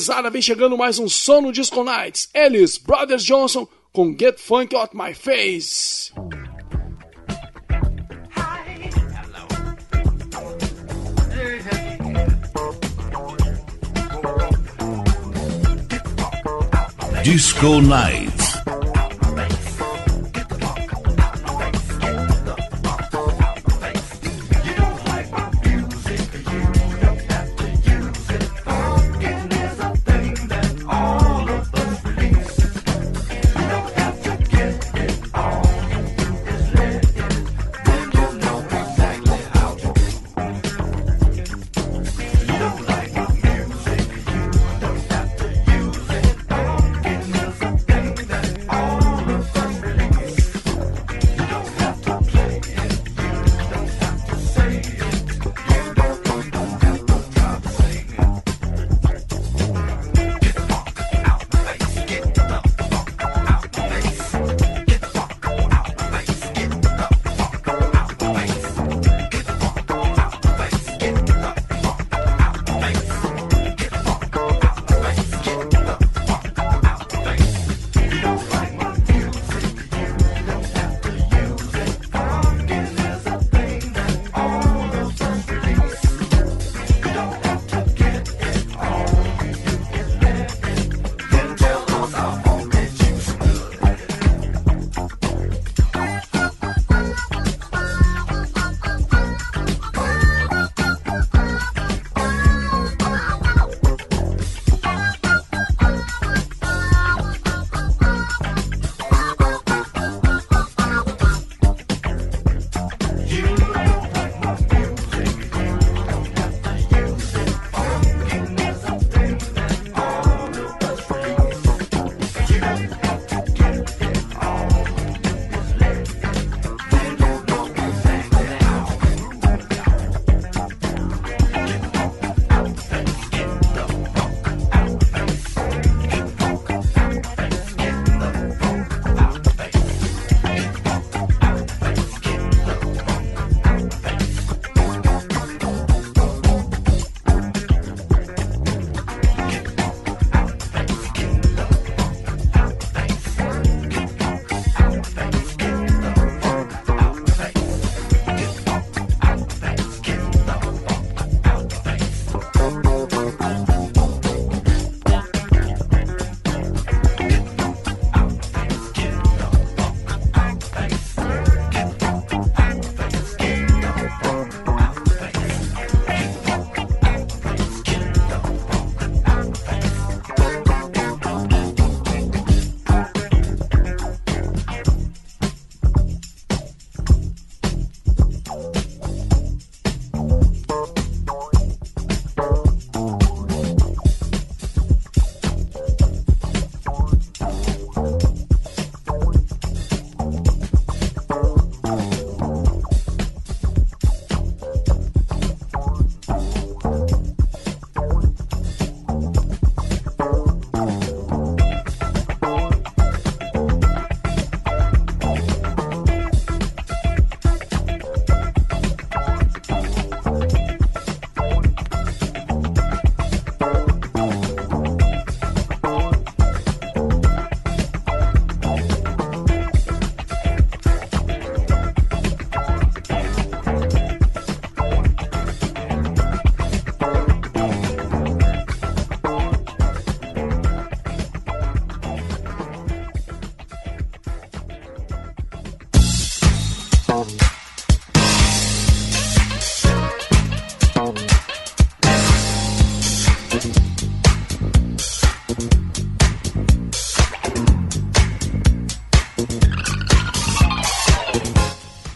pesada, vem chegando mais um sono Disco Nights. Eles, Brothers Johnson, com Get Funk Out My Face. Disco Nights.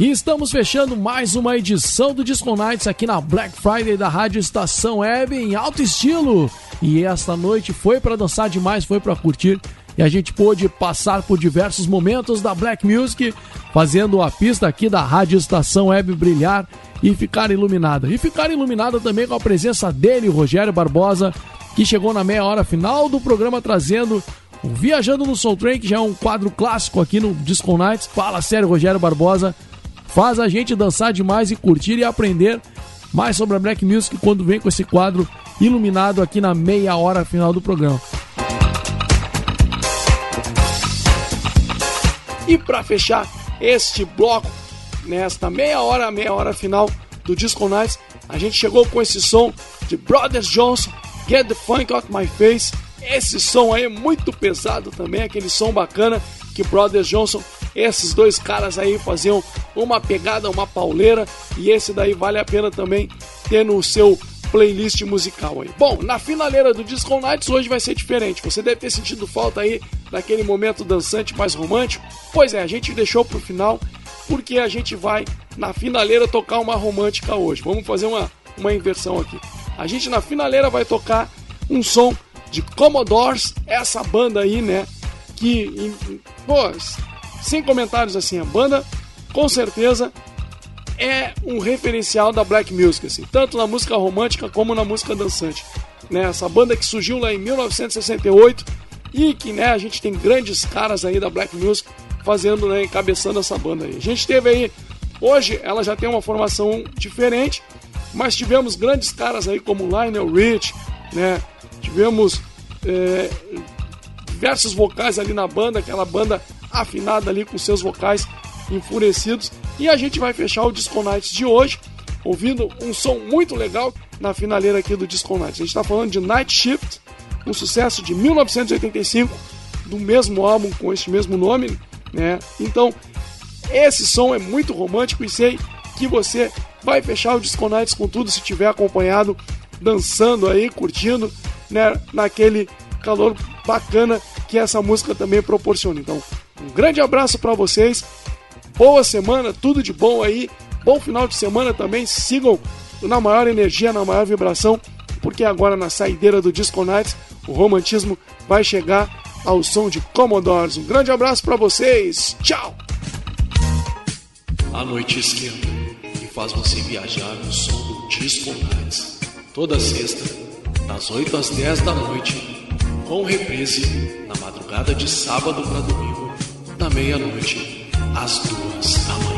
E estamos fechando mais uma edição do Disco Nights aqui na Black Friday da Rádio Estação Web em alto estilo. E esta noite foi para dançar demais, foi para curtir. E a gente pôde passar por diversos momentos da Black Music, fazendo a pista aqui da Rádio Estação Web brilhar e ficar iluminada. E ficar iluminada também com a presença dele, Rogério Barbosa, que chegou na meia hora final do programa trazendo o Viajando no Soul Train, que já é um quadro clássico aqui no Disco Nights. Fala sério, Rogério Barbosa. Faz a gente dançar demais e curtir e aprender mais sobre a Black Music quando vem com esse quadro iluminado aqui na meia hora final do programa. E para fechar este bloco, nesta meia hora, meia hora final do Disco Nights, a gente chegou com esse som de Brothers Johnson, Get the Funk Out My Face, Esse som aí é muito pesado também, aquele som bacana que Brothers Johnson, esses dois caras aí faziam uma pegada, uma pauleira, e esse daí vale a pena também ter no seu playlist musical aí. Bom, na finaleira do Disco Nights hoje vai ser diferente. Você deve ter sentido falta aí daquele momento dançante mais romântico. Pois é, a gente deixou pro final porque a gente vai na finaleira tocar uma romântica hoje. Vamos fazer uma, uma inversão aqui. A gente na finaleira vai tocar um som de Commodores, essa banda aí, né? Que, em- pô, sem comentários assim, a banda com certeza é um referencial da black music, assim, tanto na música romântica como na música dançante. Né? Essa banda que surgiu lá em 1968 e que né, a gente tem grandes caras aí da black music fazendo, né, encabeçando essa banda aí. A gente teve aí, hoje ela já tem uma formação diferente, mas tivemos grandes caras aí como Lionel Rich, né? Tivemos é, diversos vocais ali na banda, aquela banda afinada ali com seus vocais enfurecidos. E a gente vai fechar o Disco Nights de hoje ouvindo um som muito legal na finaleira aqui do Disco Nights. A gente está falando de Night Shift, um sucesso de 1985, do mesmo álbum com este mesmo nome, né? Então, esse som é muito romântico e sei que você vai fechar o Disco Nights com tudo se tiver acompanhado, dançando aí, curtindo, né, naquele calor bacana que essa música também proporciona. Então, um grande abraço para vocês. Boa semana, tudo de bom aí. Bom final de semana também. Sigam na maior energia, na maior vibração, porque agora na saideira do Disco Nights, o romantismo vai chegar ao som de Commodores. Um grande abraço para vocês. Tchau. A noite esquenta e faz você viajar no som do Disco Nights. Toda sexta, das 8 às 10 da noite, com reprise na madrugada de sábado para domingo, da meia-noite às duas da manhã.